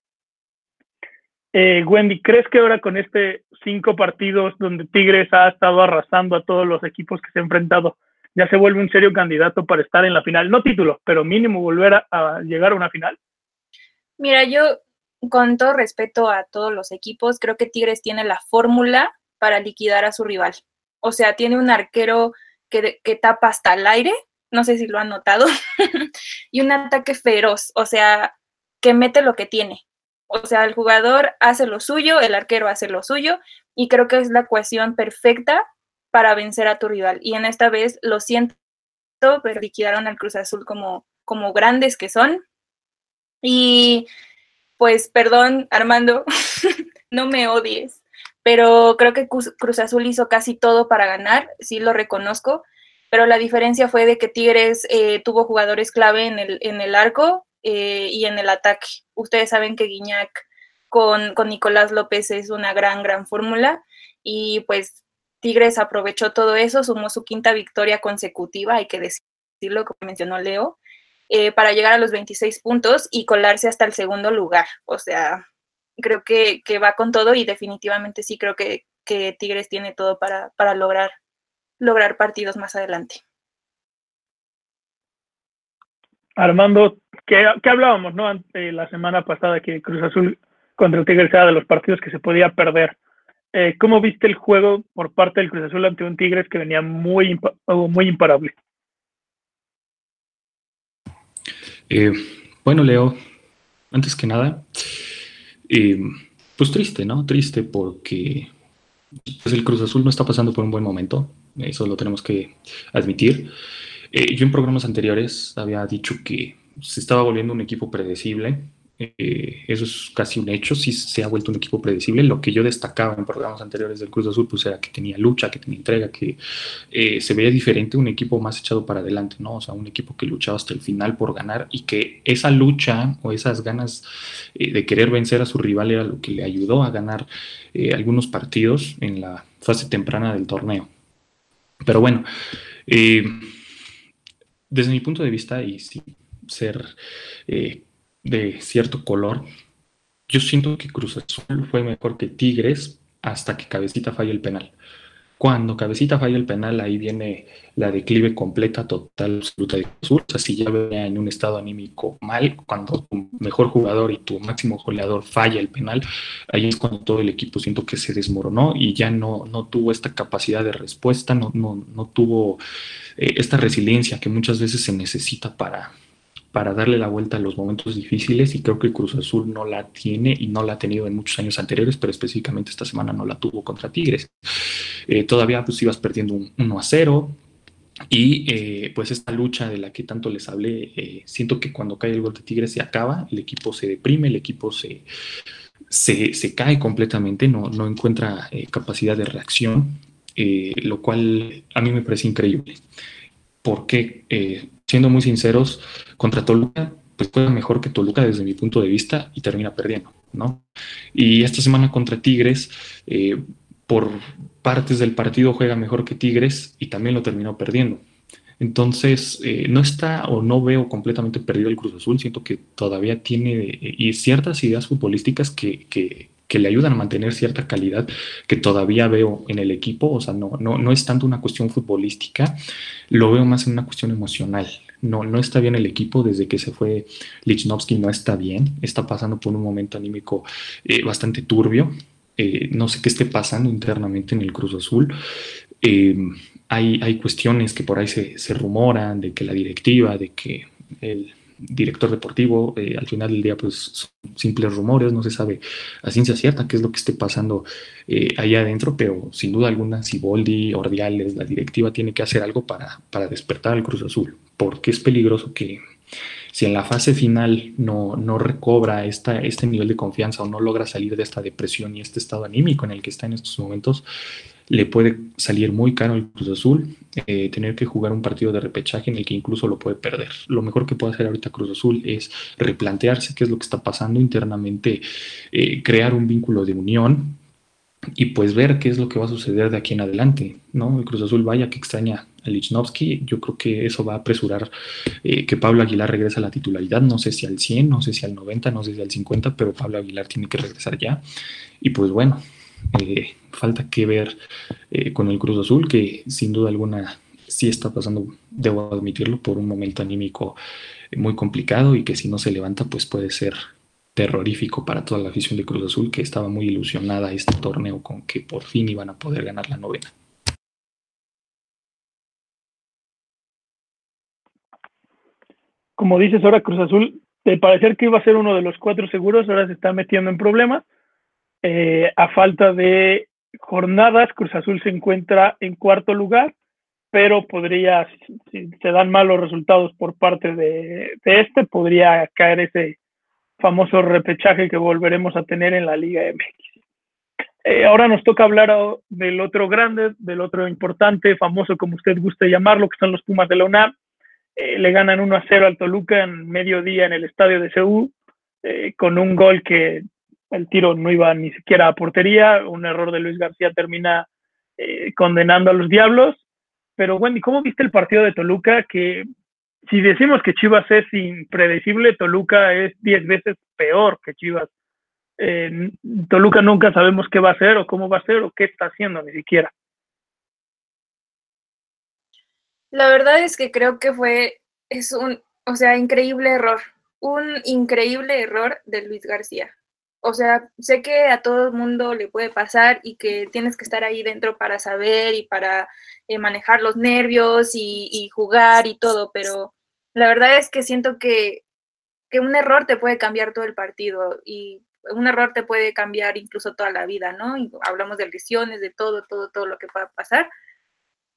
Eh, Wendy, ¿crees que ahora con este cinco partidos donde Tigres ha estado arrasando a todos los equipos que se ha enfrentado, ya se vuelve un serio candidato para estar en la final? No título, pero mínimo volver a, a llegar a una final. Mira, yo con todo respeto a todos los equipos, creo que Tigres tiene la fórmula para liquidar a su rival. O sea, tiene un arquero que, tapa hasta el aire, no sé si lo han notado, y un ataque feroz, o sea, que mete lo que tiene. O sea, el jugador hace lo suyo, el arquero hace lo suyo, y creo que es la ecuación perfecta para vencer a tu rival. Y en esta vez lo siento, pero liquidaron al Cruz Azul como, como grandes que son. Y pues, perdón, Armando, no me odies, pero creo que Cruz Azul hizo casi todo para ganar, sí lo reconozco, pero la diferencia fue de que Tigres eh, tuvo jugadores clave en el, en el arco eh, y en el ataque. Ustedes saben que Guiñac con, con Nicolás López es una gran, gran fórmula y pues Tigres aprovechó todo eso, sumó su quinta victoria consecutiva, hay que decirlo, como mencionó Leo, eh, para llegar a los 26 puntos y colarse hasta el segundo lugar. O sea, creo que, va con todo y definitivamente sí creo que, Tigres tiene todo para, para lograr, lograr partidos más adelante. Armando, ¿qué, hablábamos no? la semana pasada que Cruz Azul contra el Tigres era de los partidos que se podía perder. Eh, ¿Cómo viste el juego por parte del Cruz Azul ante un Tigres que venía muy, muy imparable? Eh, bueno, Leo, antes que nada, eh, pues triste, ¿no? Triste porque pues, el Cruz Azul no está pasando por un buen momento, eso lo tenemos que admitir. yo en programas anteriores había dicho que se estaba volviendo un equipo predecible, eh, eso es casi un hecho, sí se ha vuelto un equipo predecible. Lo que yo destacaba en programas anteriores del Cruz Azul, pues era que tenía lucha, que tenía entrega, que eh, se veía diferente, un equipo más echado para adelante, ¿no? O sea, un equipo que luchaba hasta el final por ganar y que esa lucha o esas ganas eh, de querer vencer a su rival era lo que le ayudó a ganar algunos partidos en la fase temprana del torneo. Pero bueno, desde mi punto de vista y sin ser de cierto color. Yo siento que Cruz Azul fue mejor que Tigres hasta que Cabecita falla el penal. Cuando Cabecita falla el penal, ahí viene la declive completa, total, absoluta de Cruz Azul. O sea, si ya venía en un estado anímico mal, cuando tu mejor jugador y tu máximo goleador falla el penal, ahí es cuando todo el equipo siento que se desmoronó y ya no, no tuvo esta capacidad de respuesta, no, no, no tuvo eh, esta resiliencia que muchas veces se necesita para, para darle la vuelta a los momentos difíciles y creo que Cruz Azul no la tiene y no la ha tenido en muchos años anteriores, pero específicamente esta semana no la tuvo contra Tigres. Eh, todavía pues ibas perdiendo un 1 a 0 y eh, pues esta lucha de la que tanto les hablé, eh, siento que cuando cae el gol de Tigres se acaba, el equipo se deprime, el equipo se, se, cae completamente, no, no encuentra capacidad de reacción, lo cual a mí me parece increíble. Porque siendo muy sinceros, contra Toluca, pues juega mejor que Toluca desde mi punto de vista y termina perdiendo, ¿no? Y esta semana contra Tigres, eh, por partes del partido juega mejor que Tigres y también lo terminó perdiendo. Entonces, eh, no está o no veo completamente perdido el Cruz Azul, siento que todavía tiene eh, y ciertas ideas futbolísticas que, que, que le ayudan a mantener cierta calidad que todavía veo en el equipo. O sea, no, no, no es tanto una cuestión futbolística, lo veo más en una cuestión emocional. No, no está bien el equipo desde que se fue Lichnowsky, no está bien, está pasando por un momento anímico eh, bastante turbio. Eh, no sé qué esté pasando internamente en el Cruz Azul. Eh, hay, hay, cuestiones que por ahí se, se rumoran de que la directiva, de que el director deportivo, eh, al final del día pues son simples rumores, no se sabe a ciencia cierta qué es lo que esté pasando eh, allá adentro, pero sin duda alguna Siboldi, Ordiales, la directiva tiene que hacer algo para, para despertar al Cruz Azul, porque es peligroso que si en la fase final no, no recobra esta, este nivel de confianza o no logra salir de esta depresión y este estado anímico en el que está en estos momentos, le puede salir muy caro el Cruz Azul, eh, tener que jugar un partido de repechaje en el que incluso lo puede perder. Lo mejor que puede hacer ahorita Cruz Azul es replantearse qué es lo que está pasando internamente, eh, crear un vínculo de unión y pues ver qué es lo que va a suceder de aquí en adelante, ¿no? El Cruz Azul vaya que extraña a Lichnowsky, yo creo que eso va a apresurar eh, que Pablo Aguilar regrese a la titularidad, no sé si al 100, no sé si al 90, no sé si al 50, pero Pablo Aguilar tiene que regresar ya. Y pues bueno, eh, falta que ver eh, con el Cruz Azul, que sin duda alguna sí está pasando, debo admitirlo, por un momento anímico muy complicado y que si no se levanta, pues puede ser terrorífico para toda la afición de Cruz Azul, que estaba muy ilusionada este torneo con que por fin iban a poder ganar la novena. Como dices ahora, Cruz Azul, de parecer que iba a ser uno de los cuatro seguros, ahora se está metiendo en problemas eh, a falta de jornadas, Cruz Azul se encuentra en cuarto lugar, pero podría, si se dan malos resultados por parte de, este, podría caer ese famoso repechaje que volveremos a tener en la Liga MX. Eh, ahora nos toca hablar del otro grande, del otro importante, famoso como usted guste llamarlo, que son los Pumas de la UNAM. Eh, le ganan 1 a 0 al Toluca en mediodía en el estadio de Seúl, con un gol que el tiro no iba ni siquiera a portería, un error de Luis García termina eh, condenando a los Diablos. Pero Wendy, ¿cómo viste el partido de Toluca? Que si decimos que Chivas es impredecible, Toluca es diez veces peor que Chivas. Toluca nunca sabemos qué va a hacer o cómo va a hacer o qué está haciendo ni siquiera. La verdad es que creo que fue, es un, o sea, increíble error, un increíble error de Luis García. O sea, sé que a todo el mundo le puede pasar y que tienes que estar ahí dentro para saber y para eh, manejar los nervios y, jugar y todo, pero la verdad es que siento que, que un error te puede cambiar todo el partido y un error te puede cambiar incluso toda la vida, ¿no? Y hablamos de lesiones, de todo, todo, todo lo que pueda pasar.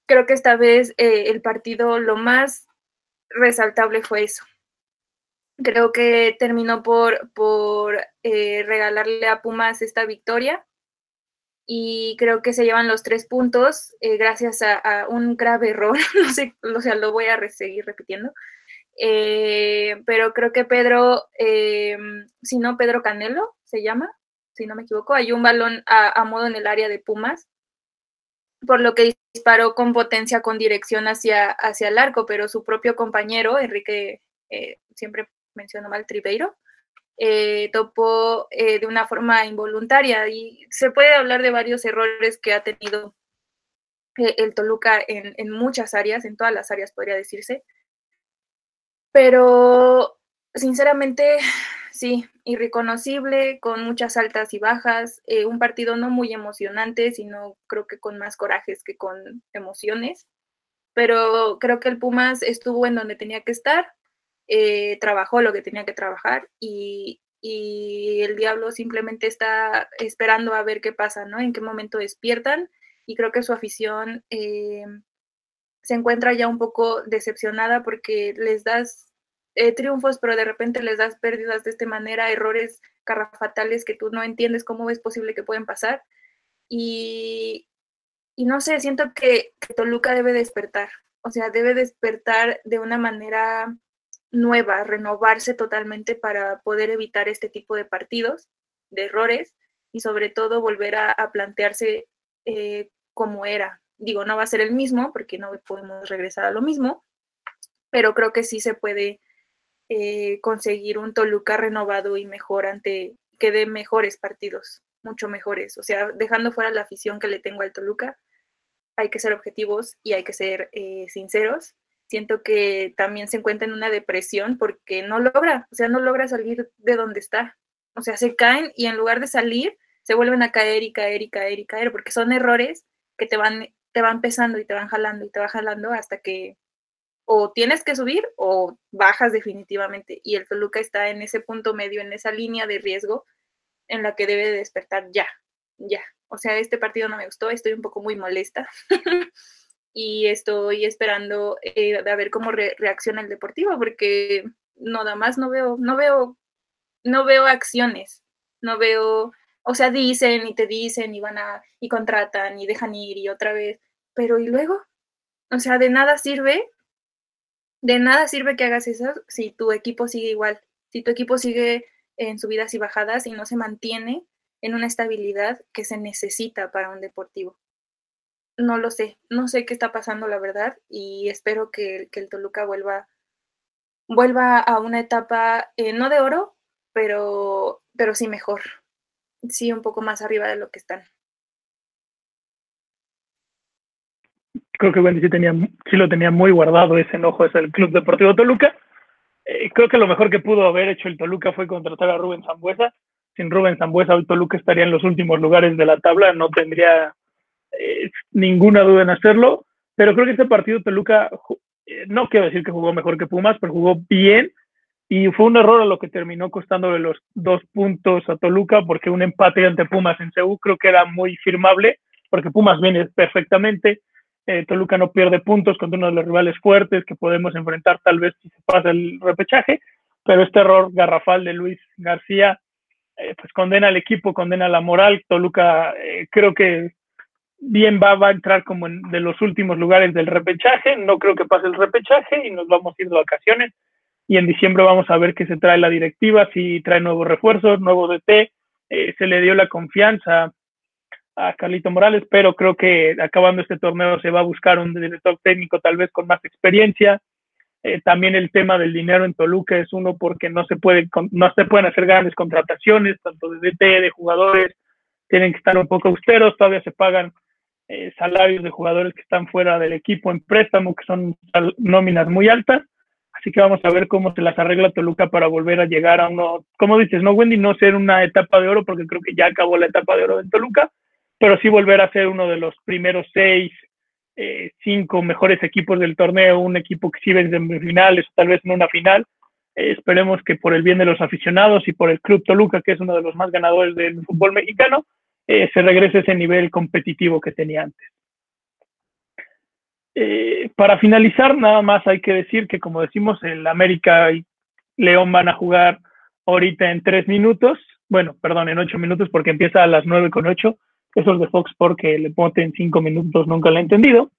Creo que esta vez eh, el partido lo más resaltable fue eso. Creo que terminó por, por eh, regalarle a Pumas esta victoria. Y creo que se llevan los tres puntos eh, gracias a, un grave error, no sé, o sea, lo voy a seguir repitiendo, pero creo que Pedro, si no, Pedro Canelo se llama, si no me equivoco, hay un balón a, modo en el área de Pumas por lo que disparó con potencia con dirección hacia, hacia el arco, pero su propio compañero, Enrique, eh, siempre menciono mal, Tribeiro, eh, topó eh, de una forma involuntaria y se puede hablar de varios errores que ha tenido el Toluca en, en muchas áreas, en todas las áreas podría decirse, pero sinceramente sí, irreconocible, con muchas altas y bajas, eh, un partido no muy emocionante, sino creo que con más corajes que con emociones, pero creo que el Pumas estuvo en donde tenía que estar, eh, trabajó lo que tenía que trabajar y, el Diablo simplemente está esperando a ver qué pasa, ¿no? En qué momento despiertan y creo que su afición eh, se encuentra ya un poco decepcionada porque les das eh, triunfos, pero de repente les das pérdidas de esta manera, errores carrafatales que tú no entiendes cómo es posible que pueden pasar. Y, y no sé, siento que, Toluca debe despertar, o sea, debe despertar de una manera nueva, renovarse totalmente para poder evitar este tipo de partidos, de errores y sobre todo volver a, plantearse eh, como era. Digo, no va a ser el mismo porque no podemos regresar a lo mismo, pero creo que sí se puede eh, conseguir un Toluca renovado y mejor ante que dé mejores partidos, mucho mejores. O sea, dejando fuera la afición que le tengo al Toluca, hay que ser objetivos y hay que ser eh, sinceros. Siento que también se encuentra en una depresión porque no logra, o sea, no logra salir de donde está. O sea, se caen y en lugar de salir, se vuelven a caer y caer y caer y caer, porque son errores que te van, te van pesando y te van jalando y te van jalando hasta que o tienes que subir o bajas definitivamente. Y el Toluca está en ese punto medio, en esa línea de riesgo en la que debe despertar ya, ya. O sea, este partido no me gustó, estoy un poco muy molesta y estoy esperando eh, a ver cómo reacciona el Deportivo, porque nada más no veo, no veo, no veo acciones, no veo, o sea, dicen y te dicen y van a, y contratan y dejan ir y otra vez, pero ¿y luego? O sea, de nada sirve de nada sirve que hagas eso si tu equipo sigue igual, si tu equipo sigue en subidas y bajadas y no se mantiene en una estabilidad que se necesita para un deportivo. No lo sé, no sé qué está pasando, la verdad, y espero que, el Toluca vuelva, vuelva a una etapa, eh, no de oro, pero, pero sí mejor, sí un poco más arriba de lo que están. creo que Wendy sí, tenía, sí lo tenía muy guardado ese enojo, es el Club Deportivo Toluca. Eh, creo que lo mejor que pudo haber hecho el Toluca fue contratar a Rubén Zambuesa. Sin Rubén Zambuesa, el Toluca estaría en los últimos lugares de la tabla, no tendría eh, ninguna duda en hacerlo. Pero creo que este partido Toluca, eh, no quiero decir que jugó mejor que Pumas, pero jugó bien y fue un error a lo que terminó costándole los dos puntos a Toluca, porque un empate ante Pumas en CEU creo que era muy firmable, porque Pumas viene perfectamente, eh, Toluca no pierde puntos contra uno de los rivales fuertes que podemos enfrentar tal vez si se pasa el repechaje, pero este error garrafal de Luis García eh, pues condena al equipo, condena la moral. Toluca creo que bien va, va, a entrar como en de los últimos lugares del repechaje, no creo que pase el repechaje y nos vamos a ir vacaciones. Y en diciembre vamos a ver qué se trae la directiva, si trae nuevos refuerzos, nuevo DT, se le dio la confianza a Carlito Morales, pero creo que acabando este torneo se va a buscar un director técnico tal vez con más experiencia. Eh, también el tema del dinero en Toluca es uno porque no se puede no se pueden hacer grandes contrataciones, tanto de DT, de jugadores, tienen que estar un poco austeros, todavía se pagan eh, salarios de jugadores que están fuera del equipo en préstamo, que son nóminas muy altas. Así que vamos a ver cómo se las arregla Toluca para volver a llegar a uno, como dices, no Wendy, no ser una etapa de oro, porque creo que ya acabó la etapa de oro en Toluca, pero sí volver a ser uno de los primeros seis, eh, cinco mejores equipos del torneo, un equipo que sí en semifinales tal vez en una final. Eh, esperemos que por el bien de los aficionados y por el Club Toluca, que es uno de los más ganadores del fútbol mexicano, eh, se regrese a ese nivel competitivo que tenía antes. para finalizar, nada más hay que decir que, como decimos, el América y León van a jugar ahorita en tres minutos, bueno, perdón, en ocho minutos porque empieza a las nueve con ocho esos de Fox porque le en cinco minutos nunca lo he entendido.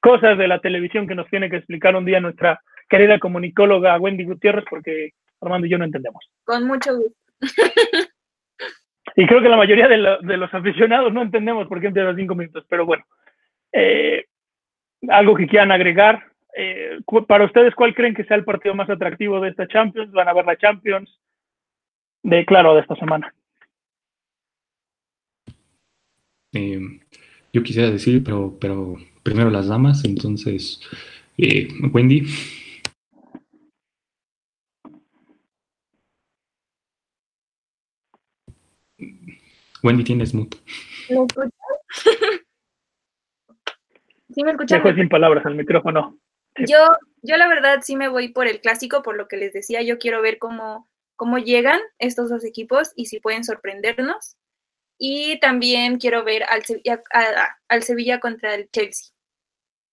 Cosas de la televisión que nos tiene que explicar un día nuestra querida comunicóloga Wendy Gutiérrez, porque Armando y yo no entendemos. Con mucho gusto. y creo que la mayoría de, los aficionados no entendemos por qué empieza cinco minutos, pero bueno. Eh, algo que quieran agregar. Eh, para ustedes, ¿cuál creen que sea el partido más atractivo de esta Champions? ¿Van a ver la Champions? De, claro, de esta semana. Eh, yo quisiera decir, pero, pero primero las damas, entonces, Wendy. Wendy, tienes muto. ¿Me sí, me escuchan. Dejo sin palabras al micrófono. Yo, yo la verdad sí me voy por el clásico, por lo que les decía, yo quiero ver cómo, cómo llegan estos dos equipos y si pueden sorprendernos. Y también quiero ver al Sevilla, al Sevilla contra el Chelsea.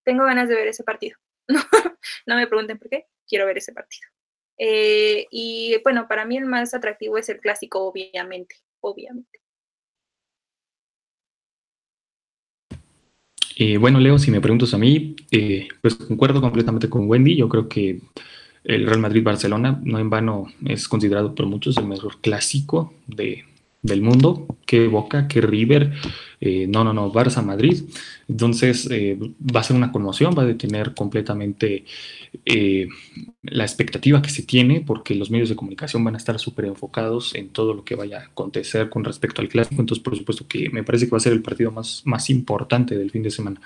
Tengo ganas de ver ese partido. no me pregunten por qué, quiero ver ese partido. Eh, y bueno, para mí el más atractivo es el clásico, obviamente, obviamente. Eh, bueno, Leo, si me preguntas a mí, eh, pues concuerdo completamente con Wendy. Yo creo que el Real Madrid-Barcelona, no en vano, es considerado por muchos el mejor clásico de, del mundo, que Boca, que River, eh, no, no, no, Barça Madrid. Entonces eh, va a ser una conmoción, va a detener completamente eh, la expectativa que se tiene, porque los medios de comunicación van a estar súper enfocados en todo lo que vaya a acontecer con respecto al clásico. Entonces, por supuesto que me parece que va a ser el partido más, más importante del fin de semana.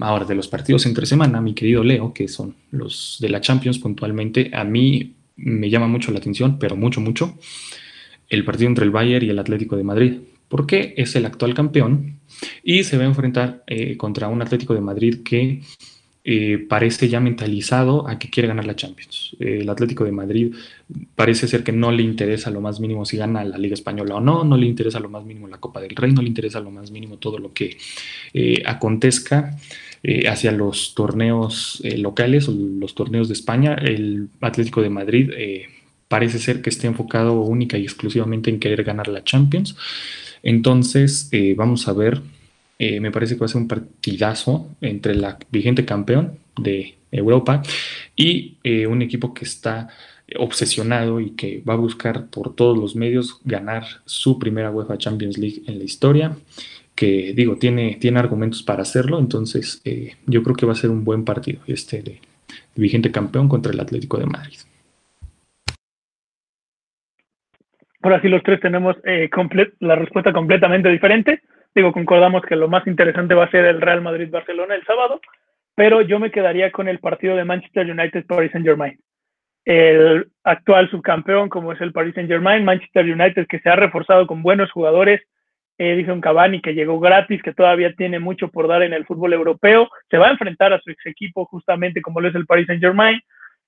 ahora, de los partidos entre semana, mi querido Leo, que son los de la Champions puntualmente, a mí me llama mucho la atención, pero mucho, mucho el partido entre el Bayern y el Atlético de Madrid, porque es el actual campeón y se va a enfrentar eh, contra un Atlético de Madrid que eh, parece ya mentalizado a que quiere ganar la Champions. el Atlético de Madrid parece ser que no le interesa lo más mínimo si gana la Liga Española o no, no le interesa lo más mínimo la Copa del Rey, no le interesa lo más mínimo todo lo que eh, acontezca hacia los torneos locales o los torneos de España. El Atlético de Madrid parece ser que esté enfocado única y exclusivamente en querer ganar la Champions. Entonces, eh, vamos a ver, eh, me parece que va a ser un partidazo entre la vigente campeón de Europa y eh, un equipo que está obsesionado y que va a buscar por todos los medios ganar su primera UEFA Champions League en la historia que digo, tiene, tiene argumentos para hacerlo, entonces yo creo que va a ser un buen partido este de vigente campeón contra el Atlético de Madrid. Ahora sí los tres tenemos eh, la respuesta completamente diferente. Digo, concordamos que lo más interesante va a ser el Real Madrid-Barcelona el sábado, pero yo me quedaría con el partido de Manchester United-Paris Saint-Germain. El actual subcampeón, como es el Paris Saint-Germain, Manchester United, que se ha reforzado con buenos jugadores, Edison Cavani, que llegó gratis, que todavía tiene mucho por dar en el fútbol europeo, se va a enfrentar a su ex equipo justamente como lo es el Paris Saint-Germain.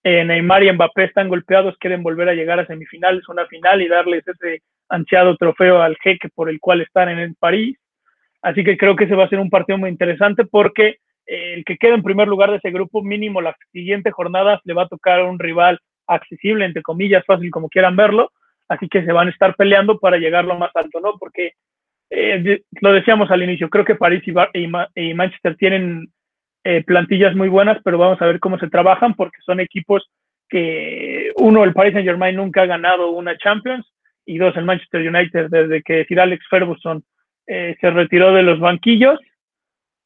Eh, Neymar y Mbappé están golpeados, quieren volver a llegar a semifinales, una final y darles ese ansiado trofeo al jeque por el cual están en el París. Así que creo que ese va a ser un partido muy interesante porque eh, el que quede en primer lugar de ese grupo, mínimo la siguiente jornada, le va a tocar a un rival accesible, entre comillas, fácil como quieran verlo. Así que se van a estar peleando para llegar lo más alto, ¿no? Porque eh, lo decíamos al inicio, creo que París y Manchester tienen eh, plantillas muy buenas, pero vamos a ver cómo se trabajan porque son equipos que, uno, el Paris Saint Germain nunca ha ganado una Champions y dos, el Manchester United, desde que Sir Alex Ferguson eh, se retiró de los banquillos,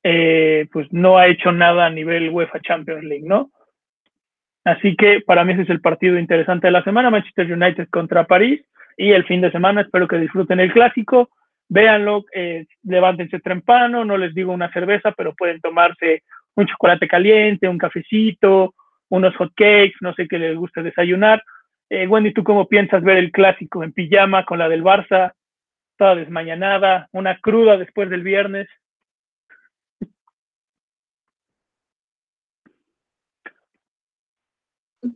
eh, pues no ha hecho nada a nivel UEFA Champions League, ¿no? Así que para mí ese es el partido interesante de la semana, Manchester United contra París, y el fin de semana espero que disfruten el clásico, véanlo, eh, levántense temprano, no les digo una cerveza, pero pueden tomarse un chocolate caliente, un cafecito, unos hot cakes, no sé qué les guste desayunar. Eh, Wendy, ¿tú cómo piensas ver el clásico en pijama con la del Barça? Toda desmañanada, una cruda después del viernes.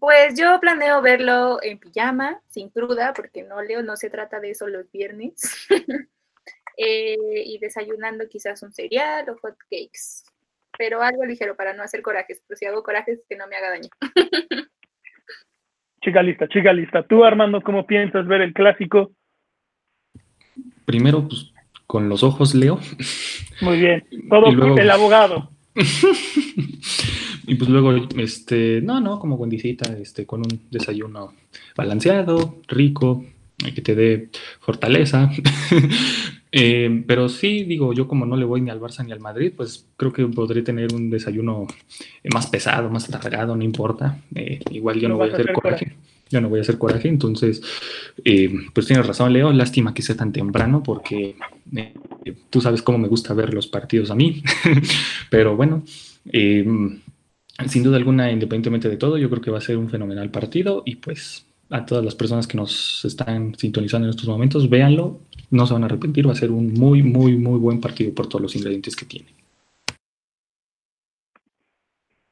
Pues yo planeo verlo en pijama, sin cruda, porque no leo, no se trata de eso los viernes. Eh, y desayunando quizás un cereal o hot cakes pero algo ligero para no hacer corajes, pero si hago corajes que no me haga daño. chica lista, chica lista. Tú, Armando, ¿cómo piensas ver el clásico? Primero, pues con los ojos leo. Muy bien. Todo el abogado. y pues luego, este, no, no, como Wendicita, este, con un desayuno balanceado, rico, que te dé fortaleza. Eh, pero sí, digo, yo como no le voy ni al Barça ni al Madrid, pues creo que podré tener un desayuno más pesado, más alargado, no importa. Eh, igual yo no, voy a hacer coraje. Yo no voy a hacer coraje, entonces, eh, pues tienes razón, Leo. Lástima que sea tan temprano porque tú sabes cómo me gusta ver los partidos a mí. pero bueno, sin duda alguna, independientemente de todo, yo creo que va a ser un fenomenal partido y pues a todas las personas que nos están sintonizando en estos momentos, véanlo, no se van a arrepentir, va a ser un muy, muy, muy buen partido por todos los ingredientes que tiene.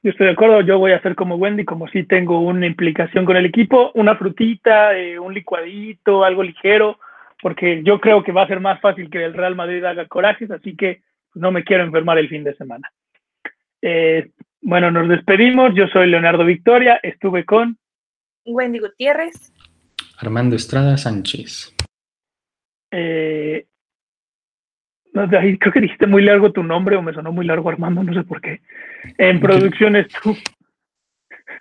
Yo estoy de acuerdo, yo voy a hacer como Wendy, como si tengo una implicación con el equipo, una frutita, eh, un licuadito, algo ligero, porque yo creo que va a ser más fácil que el Real Madrid haga corajes, así que no me quiero enfermar el fin de semana. Eh, bueno, nos despedimos, yo soy Leonardo Victoria, estuve con Wendy Gutiérrez. Armando Estrada Sánchez. Eh, creo que dijiste muy largo tu nombre o me sonó muy largo Armando, no sé por qué. En producción estuvo,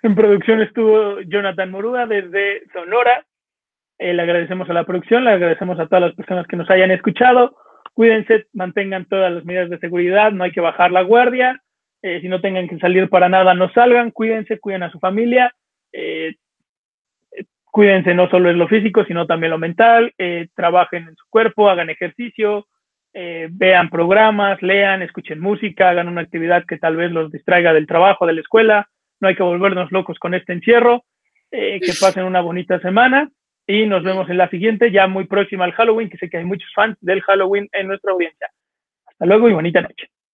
en producción estuvo Jonathan Moruga desde Sonora. Eh, le agradecemos a la producción, le agradecemos a todas las personas que nos hayan escuchado. Cuídense, mantengan todas las medidas de seguridad, no hay que bajar la guardia. Eh, si no tengan que salir para nada, no salgan, cuídense, cuiden a su familia. Eh, cuídense no solo en lo físico, sino también lo mental, eh, trabajen en su cuerpo, hagan ejercicio, eh, vean programas, lean, escuchen música, hagan una actividad que tal vez los distraiga del trabajo, de la escuela. No hay que volvernos locos con este encierro. Eh, que pasen una bonita semana y nos vemos en la siguiente, ya muy próxima al Halloween, que sé que hay muchos fans del Halloween en nuestra audiencia. Hasta luego y bonita noche.